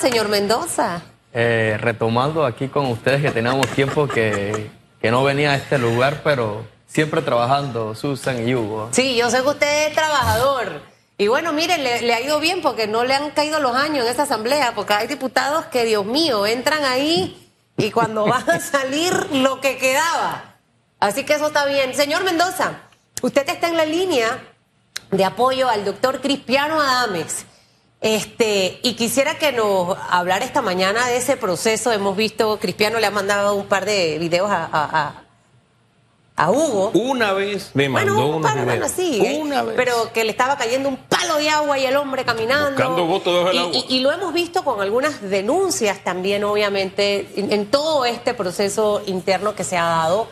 señor Mendoza? Eh, retomando aquí con ustedes que teníamos tiempo que, que no venía a este lugar, pero siempre trabajando, Susan y Hugo. Sí, yo sé que usted es trabajador. Y bueno, mire, le, le, ha ido bien porque no le han caído los años en esta asamblea, porque hay diputados que, Dios mío, entran ahí y cuando van a salir lo que quedaba. Así que eso está bien. Señor Mendoza, usted está en la línea de apoyo al doctor Cristiano Adames. Este, y quisiera que nos hablara esta mañana de ese proceso. Hemos visto, Cristiano le ha mandado un par de videos a, a, a Hugo. Una vez me mandó bueno, un par, bueno, sí, ¿eh? Una vez. Pero que le estaba cayendo un palo de agua y el hombre caminando. Buscando votos debajo del y, agua. y- y lo hemos visto con algunas denuncias también, obviamente, en, en todo este proceso interno que se ha dado.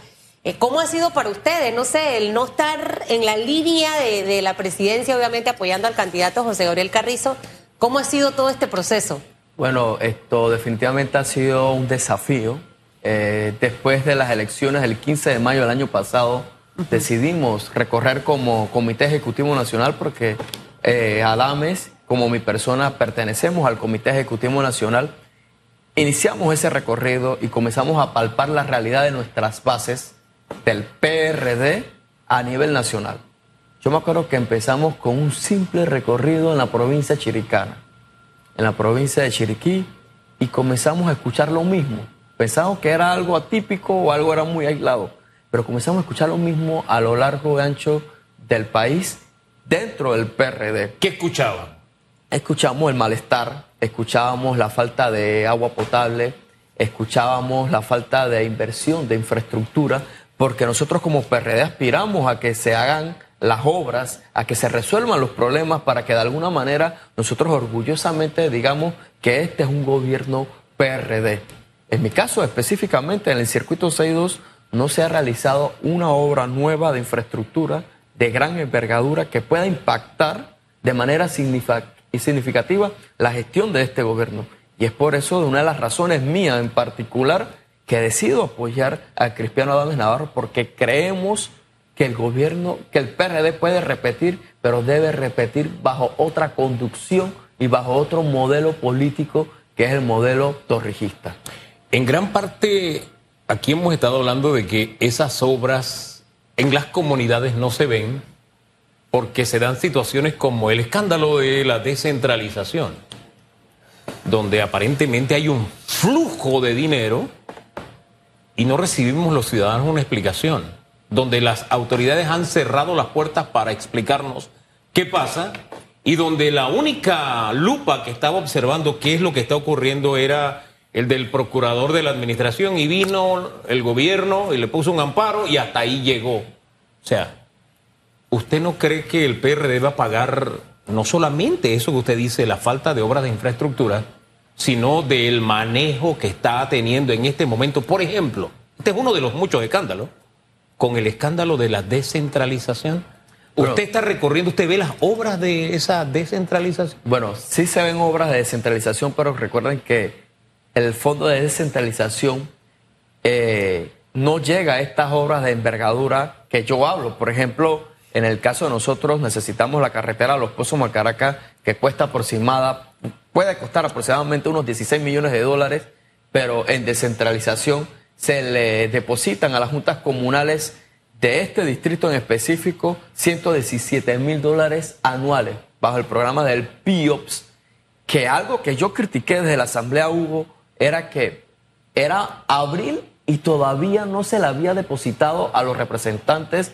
Eh, ¿Cómo ha sido para ustedes? No sé, el no estar en la línea de, de la presidencia, obviamente apoyando al candidato José Gabriel Carrizo. ¿Cómo ha sido todo este proceso? Bueno, esto definitivamente ha sido un desafío. Eh, después de las elecciones del 15 de mayo del año pasado, decidimos recorrer como Comité Ejecutivo Nacional porque eh, Adames, como mi persona, pertenecemos al Comité Ejecutivo Nacional. Iniciamos ese recorrido y comenzamos a palpar la realidad de nuestras bases del PRD a nivel nacional. Yo me acuerdo que empezamos con un simple recorrido en la provincia chiricana en la provincia de Chiriquí y comenzamos a escuchar lo mismo. Pensamos que era algo atípico o algo era muy aislado, pero comenzamos a escuchar lo mismo a lo largo y ancho del país dentro del PRD. ¿Qué escuchaban? Escuchamos el malestar, escuchábamos la falta de agua potable, escuchábamos la falta de inversión, de infraestructura, porque nosotros como PRD aspiramos a que se hagan las obras, a que se resuelvan los problemas para que de alguna manera nosotros orgullosamente digamos que este es un gobierno PRD. En mi caso específicamente en el circuito 62 no se ha realizado una obra nueva de infraestructura de gran envergadura que pueda impactar de manera significativa la gestión de este gobierno. Y es por eso una de las razones mías en particular que decido apoyar a Cristiano Adames Navarro porque creemos que el gobierno, que el PRD puede repetir, pero debe repetir bajo otra conducción y bajo otro modelo político que es el modelo torrijista. En gran parte, aquí hemos estado hablando de que esas obras en las comunidades no se ven porque se dan situaciones como el escándalo de la descentralización, donde aparentemente hay un flujo de dinero y no recibimos los ciudadanos una explicación, donde las autoridades han cerrado las puertas para explicarnos qué pasa y donde la única lupa que estaba observando qué es lo que está ocurriendo era el del procurador de la administración y vino el gobierno y le puso un amparo y hasta ahí llegó. O sea, ¿usted no cree que el PRD va a pagar no solamente eso que usted dice, la falta de obras de infraestructura, sino del manejo que está teniendo en este momento? Por ejemplo, este es uno de los muchos escándalos, con el escándalo de la descentralización. Usted está recorriendo, usted ve las obras de esa descentralización. Bueno, sí se ven obras de descentralización, pero recuerden que el fondo de descentralización eh, no llega a estas obras de envergadura que yo hablo. Por ejemplo, en el caso de nosotros necesitamos la carretera Los Pozos Macaraca, que cuesta aproximada, puede costar aproximadamente unos 16 millones de dólares, pero en descentralización se le depositan a las juntas comunales de este distrito en específico 117 mil dólares anuales bajo el programa del PIOPS, que algo que yo critiqué desde la Asamblea Hugo era que era abril y todavía no se le había depositado a los representantes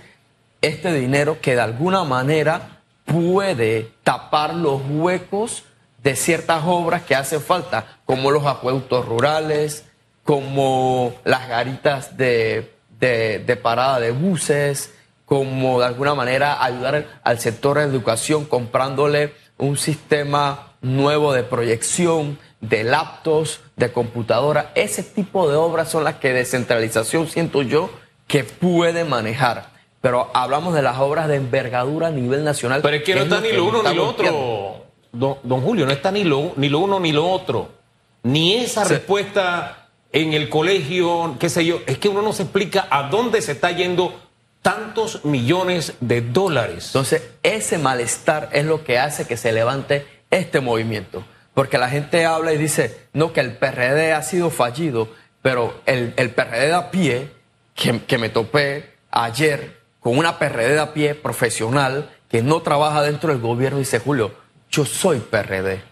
este dinero que de alguna manera puede tapar los huecos de ciertas obras que hacen falta, como los acueductos rurales, como las garitas de, de- de parada de buses, como de alguna manera ayudar al sector de educación comprándole un sistema nuevo de proyección, de laptops, de computadora. Ese tipo de obras son las que descentralización siento yo que puede manejar. Pero hablamos de las obras de envergadura a nivel nacional. Pero es que no está ni lo uno ni lo otro. Don, don Julio, no está ni lo, ni lo uno ni lo otro. Ni esa Sí. respuesta en el colegio, qué sé yo. Es que uno no se explica a dónde se está yendo tantos millones de dólares. Entonces, ese malestar es lo que hace que se levante este movimiento. Porque la gente habla y dice, no, que el PRD ha sido fallido, pero el, PRD a pie, que, me topé ayer con una PRD a pie profesional que no trabaja dentro del gobierno, dice Julio, yo soy PRD.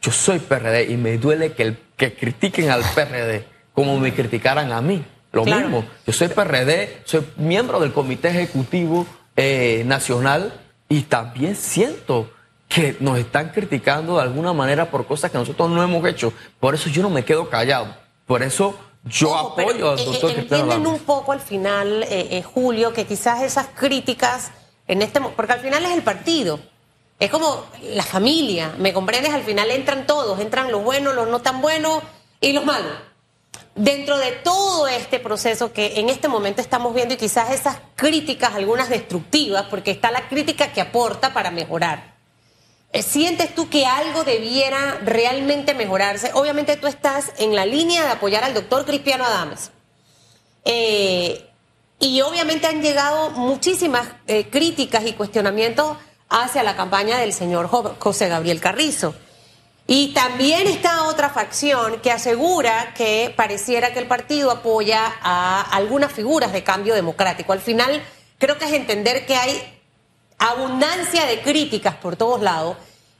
Yo soy PRD y me duele que, el, que critiquen al PRD como me criticaran a mí. Lo Claro. mismo. Yo soy PRD, soy miembro del Comité Ejecutivo eh, Nacional y también siento que nos están criticando de alguna manera por cosas que nosotros no hemos hecho. Por eso yo no me quedo callado. Por eso yo apoyo al eh, doctor eh, Cristiano Entienden un poco al final, eh, eh, Julio, que quizás esas críticas en este porque al final es el partido. Es como la familia, ¿me comprendes? Al final entran todos, entran los buenos, los no tan buenos y los malos. Dentro de todo este proceso que en este momento estamos viendo y quizás esas críticas, algunas destructivas, porque está la crítica que aporta para mejorar. ¿Sientes tú que algo debiera realmente mejorarse? Obviamente tú estás en la línea de apoyar al doctor Cristiano Adames. Eh, y obviamente han llegado muchísimas eh, críticas y cuestionamientos hacia la campaña del señor Jo- José Gabriel Carrizo. Y también está otra facción que asegura que pareciera que el partido apoya a algunas figuras de cambio democrático. Al final, creo que es entender que hay abundancia de críticas por todos lados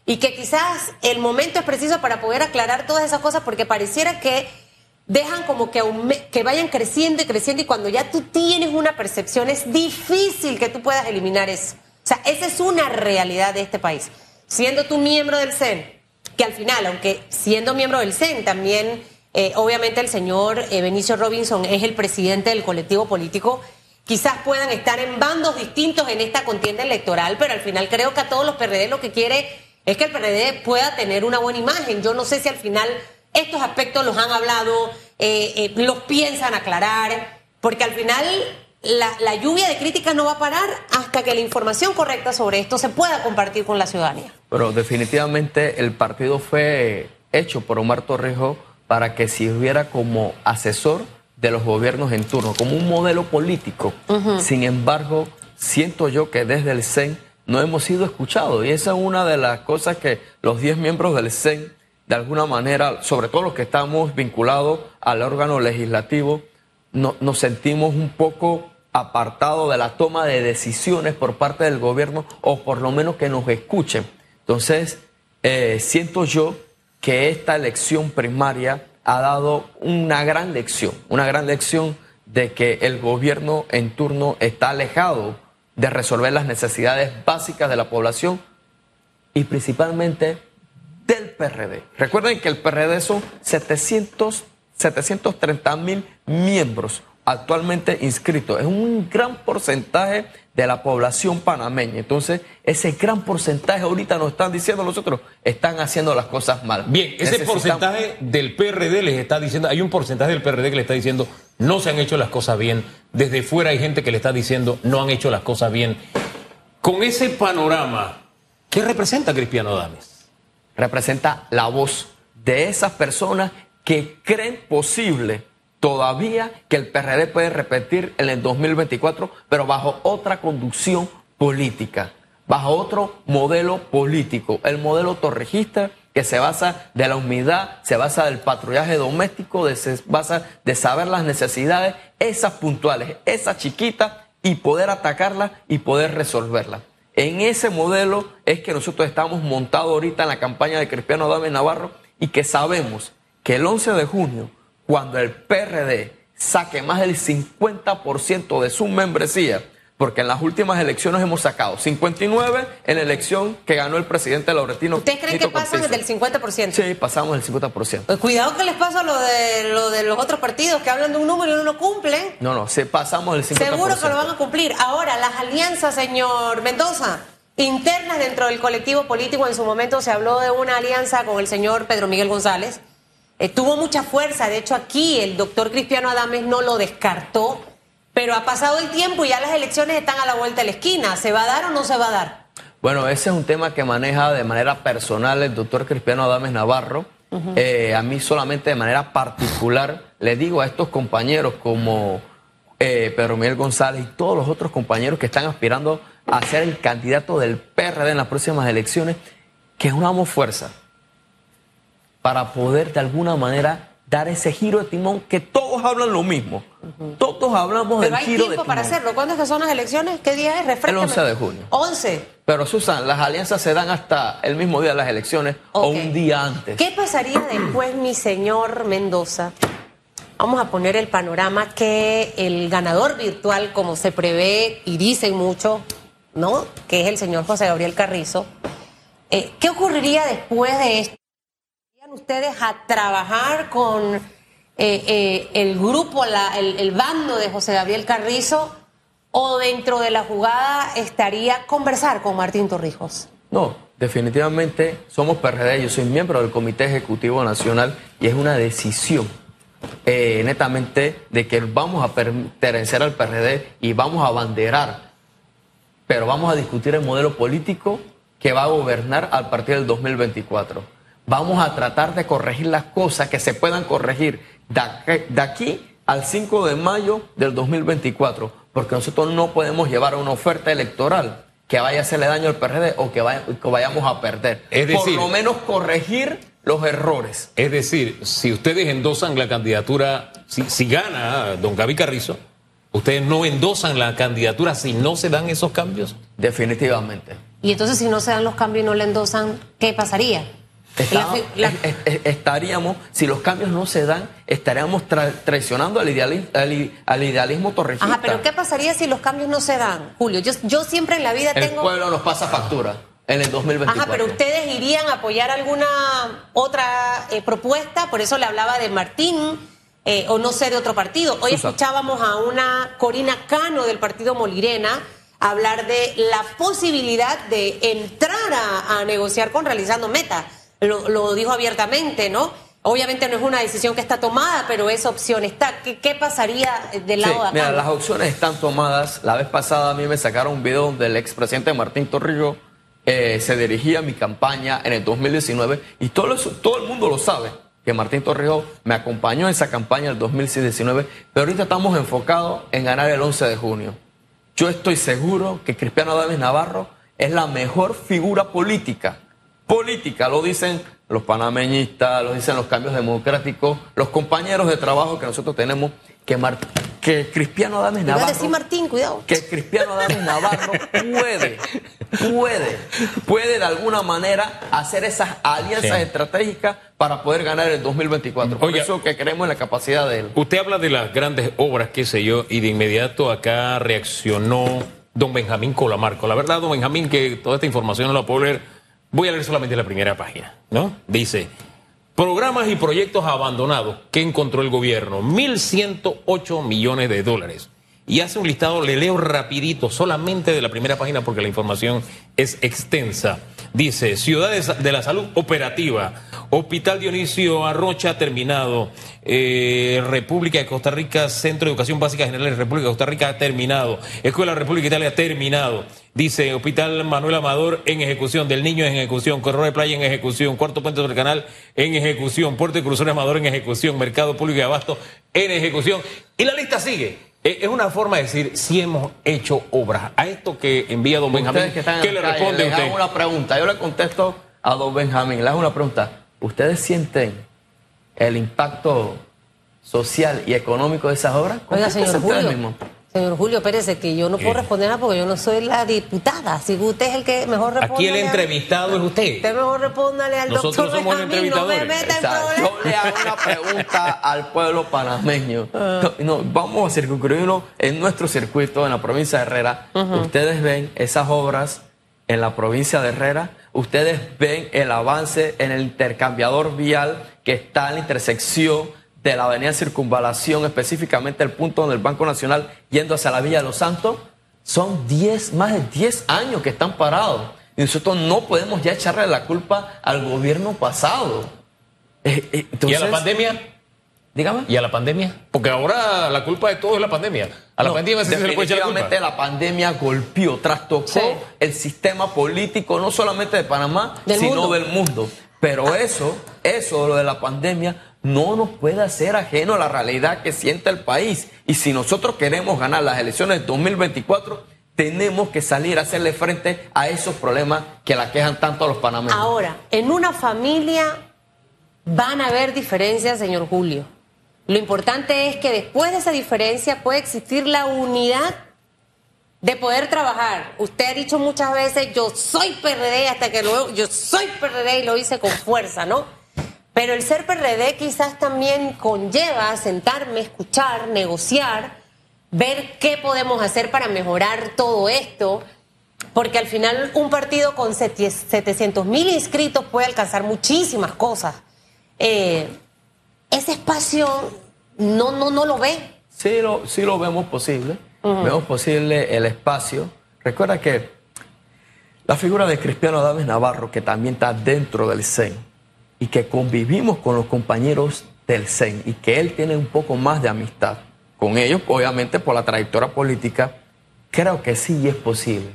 y que quizás el momento es preciso para poder aclarar todas esas cosas porque pareciera que dejan como que, que vayan creciendo y creciendo y cuando ya tú tienes una percepción es difícil que tú puedas eliminar eso. Sea, esa es una realidad de este país. Siendo tú miembro del CEN, que al final, aunque siendo miembro del CEN, también eh, obviamente el señor eh, Benicio Robinson es el presidente del colectivo político, quizás puedan estar en bandos distintos en esta contienda electoral, pero al final creo que a todos los PRD lo que quiere es que el PRD pueda tener una buena imagen. Yo no sé si al final estos aspectos los han hablado, eh, los piensan aclarar, porque al final la, la lluvia de críticas no va a parar hasta que la información correcta sobre esto se pueda compartir con la ciudadanía. Pero definitivamente el partido fue hecho por Omar Torrijos para que sirviera como asesor de los gobiernos en turno, como un modelo político. Sin embargo, siento yo que desde el CEN no hemos sido escuchados y esa es una de las cosas que los 10 miembros del CEN, de alguna manera, sobre todo los que estamos vinculados al órgano legislativo, no- nos sentimos un poco apartados de la toma de decisiones por parte del gobierno o por lo menos que nos escuchen. Entonces, eh, siento yo que esta elección primaria ha dado una gran lección, una gran lección de que el gobierno en turno está alejado de resolver las necesidades básicas de la población y principalmente del PRD. Recuerden que el PRD son 700, 730 mil miembros actualmente inscritos. Es un gran porcentaje de la población panameña. Entonces, ese gran porcentaje ahorita nos están diciendo nosotros, están haciendo las cosas mal. Bien, ese porcentaje del PRD les está diciendo, hay un porcentaje del PRD que le está diciendo, no se han hecho las cosas bien. Desde fuera hay gente que le está diciendo, no han hecho las cosas bien. Con ese panorama, ¿qué representa Cristiano Adames? representa la voz de esas personas que creen posible todavía que el PRD puede repetir en el 2024, pero bajo otra conducción política, bajo otro modelo político, el modelo torrejista que se basa de la humildad, se basa del patrullaje doméstico, se basa de saber las necesidades, esas puntuales, esas chiquitas, y poder atacarlas y poder resolverlas. En ese modelo es que nosotros estamos montados ahorita en la campaña de Cristiano Adames Navarro y que sabemos que el 11 de junio, cuando el PRD saque más del 50% de su membresía, porque en las últimas elecciones hemos sacado 59 en la elección que ganó el presidente Lauretino. ¿Ustedes creen que pasan del 50%? Sí, pasamos el 50%. Pues cuidado que les pasa lo de, lo de los otros partidos que hablan de un número y no lo cumplen. No, no, sí, pasamos el 50%. Seguro que lo van a cumplir. Ahora, las alianzas, señor Mendoza, internas dentro del colectivo político, en su momento se habló de una alianza con el señor Pedro Miguel González. Eh, tuvo mucha fuerza, de hecho aquí el doctor Cristiano Adames no lo descartó, pero ha pasado el tiempo y ya las elecciones están a la vuelta de la esquina. ¿Se va a dar o no se va a dar? Bueno, ese es un tema que maneja de manera personal el doctor Cristiano Adames Navarro. Eh, a mí solamente de manera particular le digo a estos compañeros como eh, Pedro Miguel González y todos los otros compañeros que están aspirando a ser el candidato del PRD en las próximas elecciones, que unamos fuerza, para poder de alguna manera dar ese giro de timón que todos hablan lo mismo. Todos hablamos Pero del hay giro de tiempo timón. para hacerlo. ¿Cuándo es que son las elecciones? ¿Qué día es? El Refrescame. 11 de junio. 11. Pero Susan, las alianzas se dan hasta el mismo día de las elecciones o un día antes. ¿Qué pasaría después, mi señor Mendoza? Vamos a poner el panorama que el ganador virtual, como se prevé y dicen mucho, ¿no? Que es el señor José Gabriel Carrizo. Eh, ¿Qué ocurriría después de esto? ¿Irían ustedes a trabajar con eh, eh, el grupo, el bando de José Gabriel Carrizo? ¿O dentro de la jugada estaría conversar con Martín Torrijos? No, definitivamente somos PRD, yo soy miembro del Comité Ejecutivo Nacional y es una decisión eh, netamente de que vamos a pertenecer al PRD y vamos a abanderar, pero vamos a discutir el modelo político que va a gobernar al partir del 2024. Vamos a tratar de corregir las cosas que se puedan corregir de aquí, al 5 de mayo del 2024, porque nosotros no podemos llevar una oferta electoral que vaya a hacerle daño al PRD o que, vaya- que vayamos a perder. Es Por decir- lo menos corregir los errores. Es decir, si ustedes endosan la candidatura, si, si gana don Gaby Carrizo, ustedes no endosan la candidatura si no se dan esos cambios. Definitivamente. Y entonces si no se dan los cambios y no le endosan, ¿qué pasaría? Está- La fi- la- es- es- es- estaríamos, si los cambios no se dan, estaríamos tra- traicionando al, ideali- al idealismo. Ajá, pero ¿qué pasaría si los cambios no se dan, Julio? Yo, yo siempre en la vida El tengo... pueblo nos pasa factura en el 2024. Ajá, pero ustedes irían a apoyar alguna otra eh, propuesta, por eso le hablaba de Martín, eh, o no sé, de otro partido. Hoy Susan. escuchábamos a una Corina Cano del partido Molirena hablar de la posibilidad de entrar a, a negociar con Realizando Meta. Lo, lo dijo abiertamente, ¿no? Obviamente no es una decisión que está tomada, pero esa opción está. ¿Qué, qué pasaría del Sí, lado de acá? mira, las opciones están tomadas. La vez pasada a mí me sacaron un video donde el expresidente Martín Torrijos eh, se dirigía a mi campaña en el 2019 y todo, eso- todo el mundo lo sabe que Martín Torrijos me acompañó en esa campaña del 2019, pero ahorita estamos enfocados en ganar el 11 de junio. Yo estoy seguro que Cristiano David Navarro es la mejor figura política. Política, lo dicen los panameñistas, lo dicen los cambios democráticos, los compañeros de trabajo que nosotros tenemos, que, Mar- que Cristiano David Iba a Navarro decir Martín, cuidado. que Cristiano David Navarro puede, puede, puede de alguna manera hacer esas alianzas Sí. estratégicas para poder ganar el 2024. Por Oiga. eso que creemos en la capacidad de él. Usted habla de las grandes obras, qué sé yo, y de inmediato acá reaccionó don Benjamín Colamarco. La verdad, don Benjamín, que toda esta información no la puedo leer, voy a leer solamente la primera página, ¿no? Dice, programas y proyectos abandonados que encontró el gobierno, 1.108 millones de dólares. Y hace un listado, le leo rapidito, solamente de la primera página porque la información es extensa. Dice, Ciudades de la Salud Operativa, Hospital Dionisio Arrocha terminado, eh, República de Costa Rica, Centro de Educación Básica General de República de Costa Rica terminado, Escuela República de Italia terminado. Dice, Hospital Manuel Amador en ejecución, del Niño en ejecución, Correo de Playa en ejecución, Cuarto Puente sobre el Canal en ejecución, Puerto de Cruzores Amador en ejecución, Mercado Público de Abasto en ejecución. Y la lista sigue. Eh, Es una forma de decir si hemos hecho obras. A esto que envía don Benjamín, que en ¿qué le calle, responde les usted? hago una pregunta. Yo le contesto a don Benjamín. Le hago una pregunta. ¿Ustedes sienten el impacto social y económico de esas obras? Oiga, señor ustedes Julio. Señor Julio, espérese, que yo no puedo ¿Qué? responder nada porque yo no soy la diputada. Así que usted es el que mejor responde. Aquí el entrevistado es usted. Usted mejor respóndale al Nosotros doctor somos Benjamín, no me entrevistadores. meta en problemas. Yo le hago una pregunta al pueblo panameño. No, no, vamos a circunscribirnos en nuestro circuito, en la provincia de Herrera. Ustedes ven esas obras en la provincia de Herrera. Ustedes ven el avance en el intercambiador vial que está en la intersección de la avenida Circunvalación, específicamente el punto donde el Banco Nacional yendo hacia la Villa de los Santos. Son 10, más de 10 años que están parados. Y nosotros no podemos ya echarle la culpa al gobierno pasado. Eh, eh, ¿Y a la pandemia? Dígame. ¿Y a la pandemia? Porque ahora la culpa de todo es la pandemia. A la No, pandemia sí se le puede echar la definitivamente culpa. la pandemia golpeó, trastocó Sí. el sistema político, no solamente de Panamá, Del sino mundo. del mundo. Pero eso, eso, lo de la pandemia, no nos puede hacer ajeno a la realidad que siente el país. Y si nosotros queremos ganar las elecciones de 2024, tenemos que salir a hacerle frente a esos problemas que la quejan tanto a los panameños. Ahora, en una familia van a haber diferencias, señor Julio. Lo importante es que después de esa diferencia puede existir la unidad de poder trabajar. Usted ha dicho muchas veces, yo soy PRD hasta que luego, yo soy PRD y lo hice con fuerza, ¿no? Pero el ser PRD quizás también conlleva sentarme, escuchar, negociar, ver qué podemos hacer para mejorar todo esto, porque al final un partido con 700 mil inscritos puede alcanzar muchísimas cosas. Eh, ese espacio no, no, no lo ve. Sí lo, sí lo vemos posible. Vemos posible el espacio. Recuerda que la figura de Cristiano Adames Navarro, que también está dentro del CEN y que convivimos con los compañeros del CEN y que él tiene un poco más de amistad con ellos, obviamente por la trayectoria política, creo que sí es posible.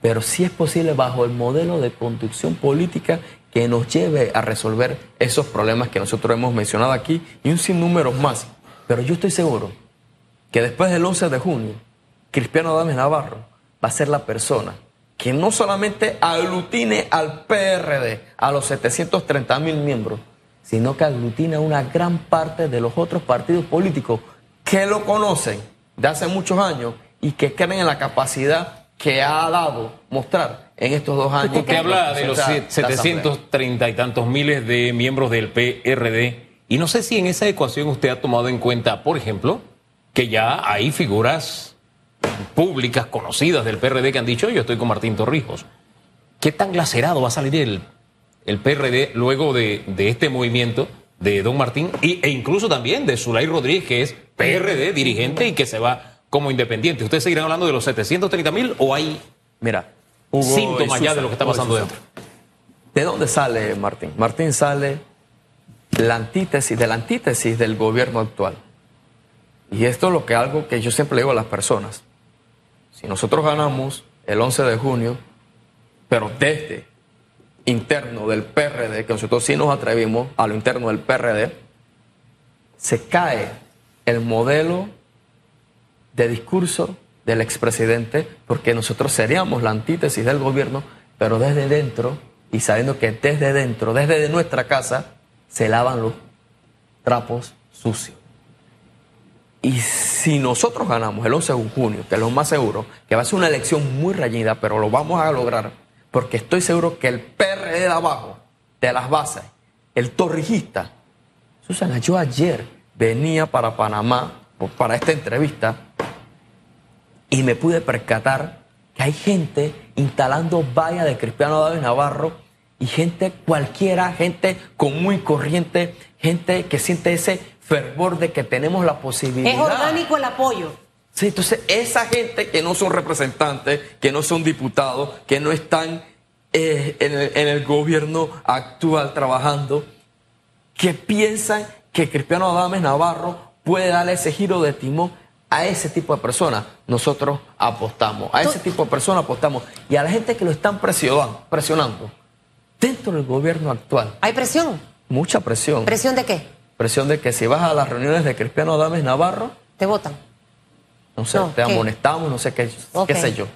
Pero sí es posible bajo el modelo de conducción política que nos lleve a resolver esos problemas que nosotros hemos mencionado aquí y un sinnúmero más. Pero yo estoy seguro que después del 11 de junio, Cristiano Adames Navarro va a ser la persona que no solamente aglutine al PRD, a los 730 mil miembros, sino que aglutine a una gran parte de los otros partidos políticos que lo conocen de hace muchos años y que creen en la capacidad que ha dado mostrar en estos dos años. Usted habla de los 730 y tantos miles de miembros del PRD y no sé si en esa ecuación usted ha tomado en cuenta, por ejemplo, que ya hay figuras públicas conocidas del PRD que han dicho yo estoy con Martín Torrijos. ¿Qué tan lacerado va a salir el, el PRD luego de, este movimiento de Don Martín y, e incluso también de Zulay Rodríguez, que es PRD dirigente y que se va como independiente? ¿Ustedes seguirán hablando de los 730 mil o hay Mira, síntomas ya de lo que está pasando dentro? ¿De dónde sale Martín? Martín sale la antítesis de la antítesis del gobierno actual. Y esto es lo que algo que yo siempre le digo a las personas. Si nosotros ganamos el 11 de junio, pero desde interno del PRD, que nosotros sí nos atrevimos a lo interno del PRD, se cae el modelo de discurso del expresidente, porque nosotros seríamos la antítesis del gobierno, pero desde dentro, y sabiendo que desde dentro, desde nuestra casa, se lavan los trapos sucios. Y si nosotros ganamos el 11 de junio, que es lo más seguro, que va a ser una elección muy reñida, pero lo vamos a lograr, porque estoy seguro que el PRD de abajo, de las bases, el torrijista, Susana, yo ayer venía para Panamá para esta entrevista y me pude percatar que hay gente instalando vallas de Cristiano David Navarro y gente cualquiera, gente común y corriente, gente que siente ese fervor de que tenemos la posibilidad. Es orgánico el apoyo. Sí, entonces esa gente que no son representantes, que no son diputados, que no están eh, en, el, gobierno actual trabajando, que piensan que Cristiano Adames Navarro puede darle ese giro de timón a ese tipo de personas. Nosotros apostamos, a ese tipo de personas apostamos. Y a la gente que lo están presionando, presionando dentro del gobierno actual. ¿Hay presión? Mucha presión. ¿Presión de qué? Presión de que si vas a las reuniones de Cristiano Adames Navarro... Te votan. No sé, te amonestamos, no sé qué, qué sé yo.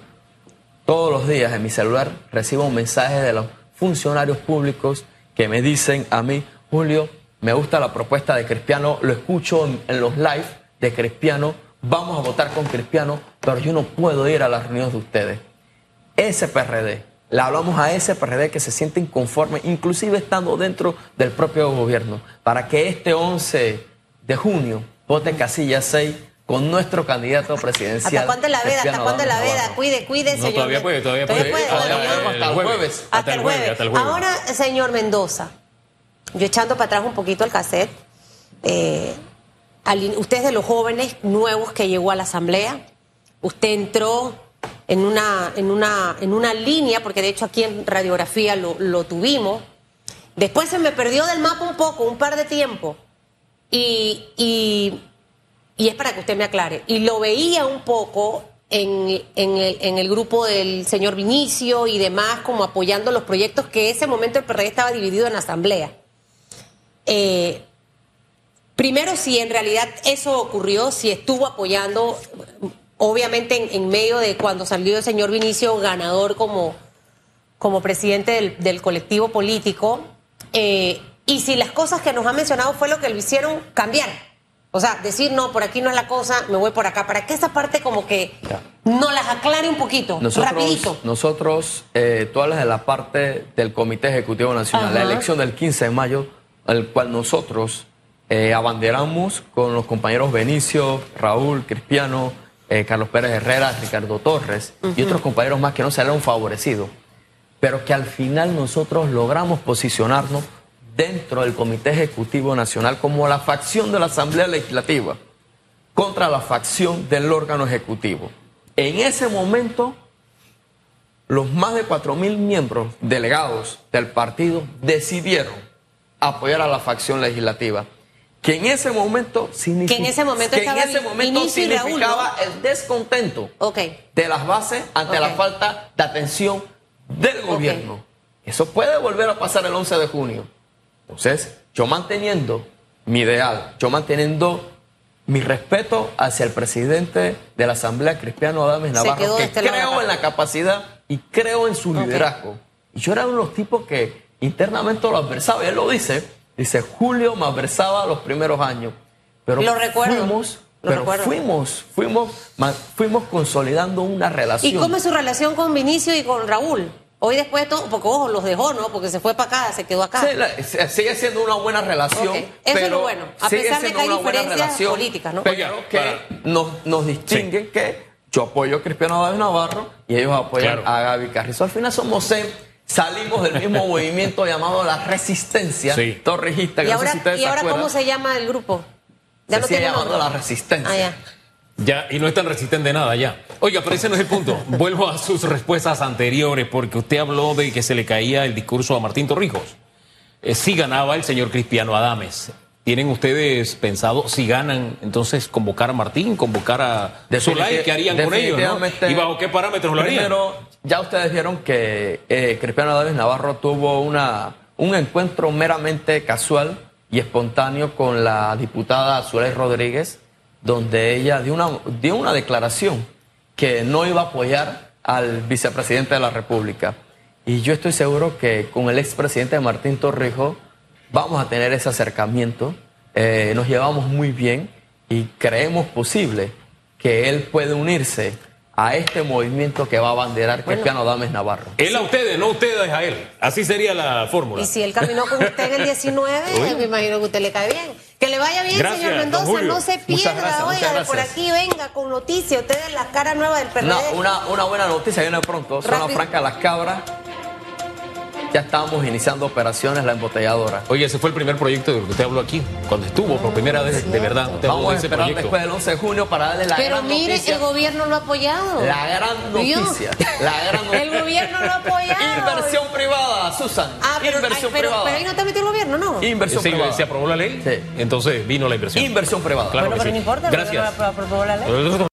Todos los días en mi celular recibo un mensaje de los funcionarios públicos que me dicen a mí, Julio, me gusta la propuesta de Cristiano, lo escucho en, en los live de Cristiano, vamos a votar con Cristiano, pero yo no puedo ir a las reuniones de ustedes. Ese PRD le hablamos a ese PRD que se siente inconforme, inclusive estando dentro del propio gobierno, para que este 11 de junio vote casilla 6 con nuestro candidato presidencial. ¿Hasta cuándo la veda? ¿Hasta cuándo la veda? Cuide, cuide, señor. Todavía puede, todavía puede. Hasta, el jueves. Hasta el jueves. Ahora, señor Mendoza, yo echando para atrás un poquito el cassette, eh, usted es de los jóvenes nuevos que llegó a la asamblea, usted entró en una, en una, en una línea, porque de hecho aquí en radiografía lo, lo tuvimos. Después se me perdió del mapa un poco, un par de tiempo. Y, y, es para que usted me aclare. Y lo veía un poco en, en, el, grupo del señor Vinicio y demás, como apoyando los proyectos que ese momento el PRD estaba dividido en asamblea. Eh, primero, si en realidad eso ocurrió, si estuvo apoyando obviamente en, medio de cuando salió el señor Vinicio ganador como, como presidente del, colectivo político, eh, y si las cosas que nos ha mencionado fue lo que lo hicieron cambiar. O sea, decir, no, por aquí no es la cosa, me voy por acá. Para que esa parte como que Ya. nos las aclare un poquito, rapidito. Nosotros, nosotros eh, tú hablas de la parte del Comité Ejecutivo Nacional, la elección del 15 de mayo, al cual nosotros eh, abanderamos con los compañeros Benicio, Raúl, Cristiano, eh, Carlos Pérez Herrera, Ricardo Torres y otros compañeros más que no salieron favorecidos, pero que al final nosotros logramos posicionarnos dentro del Comité Ejecutivo Nacional como la facción de la Asamblea Legislativa contra la facción del órgano ejecutivo. En ese momento, los más de 4.000 miembros delegados del partido decidieron apoyar a la facción legislativa. Que en ese momento, Que en ese momento que en estaba ese momento Vinicio y Raúl, significaba el descontento Ok. de las bases ante la falta de atención del gobierno. Eso puede volver a pasar el 11 de junio. Entonces, yo manteniendo mi ideal, yo manteniendo mi respeto hacia el presidente de la Asamblea, Cristiano Adames Navarro, que este creo en la capacidad y creo en su liderazgo. Y yo era uno de los tipos que internamente lo adversaba, y él lo dice, dice, Julio me adversaba los primeros años, pero Lo recuerdo, fuimos, lo pero recuerdo. fuimos, fuimos, fuimos consolidando una relación. ¿Y cómo es su relación con Vinicio y con Raúl? Hoy después de todo, porque ojo, los dejó, ¿no? Porque se fue para acá, se quedó acá. Sí, la- se- sigue siendo una buena relación. Eso es lo bueno, a pesar de que hay diferencias políticas, ¿no? Pero que para- nos, nos distingue que yo apoyo a Cristiano David Navarro y ellos apoyan Claro. a Gaby Carrizo. Al final somos seis, salimos del mismo movimiento llamado la Resistencia Sí. Torrijista. que ¿Y no sé ahora, si ustedes ¿y ahora cómo se llama el grupo? Ya Se no sigue llamando la Resistencia. Ah, ya. Ya, y no es tan resistente de nada ya. Oiga, pero ese no es el punto. Vuelvo a sus respuestas anteriores, porque usted habló de que se le caía el discurso a Martín Torrijos. Eh, sí ganaba el señor Cristiano Adames. ¿Tienen ustedes pensado, si ganan, entonces convocar a Martín, convocar a Solay? ¿Qué harían con ellos? no? ¿Y bajo qué parámetros lo harían? Primero, ya ustedes vieron que eh, Cristiano David Navarro tuvo una, un encuentro meramente casual y espontáneo con la diputada Zuley Rodríguez, donde ella dio una, dio una declaración que no iba a apoyar al vicepresidente de la República. Y yo estoy seguro que con el expresidente Martín Torrijos vamos a tener ese acercamiento. Eh, nos llevamos muy bien y creemos posible que él puede unirse a este movimiento que va a abanderar Cristiano Dames Navarro. Él a ustedes, no ustedes a él. Así sería la fórmula. Y si él caminó con usted en el 19, Uy. me imagino que usted le cae bien. Que le vaya bien, Gracias, señor Mendoza. Julio. No se pierda, gracias, oiga, de por aquí venga con noticias. Usted es la cara nueva del PRD. Una, una, una buena noticia viene pronto. Zona. Franca Las Cabras. Ya estamos iniciando operaciones la embotelladora. Oye, ese fue el primer proyecto de lo que usted habló aquí, cuando estuvo por primera vez, de verdad. Vamos a ese esperar proyecto. después del 11 de junio para darle la Pero gran mire, noticia. el gobierno lo ha apoyado. La gran noticia. La gran El noticia. gobierno lo ha apoyado. Inversión privada, Susan. Ah, pero, Inversión ay, pero, privada. pero ahí no te metió el gobierno, ¿no? Inversión Sí, privada. se aprobó la ley, Sí. entonces vino la inversión. Inversión privada. Claro bueno, pero sí. no importa. el Gracias. aprobó la ley.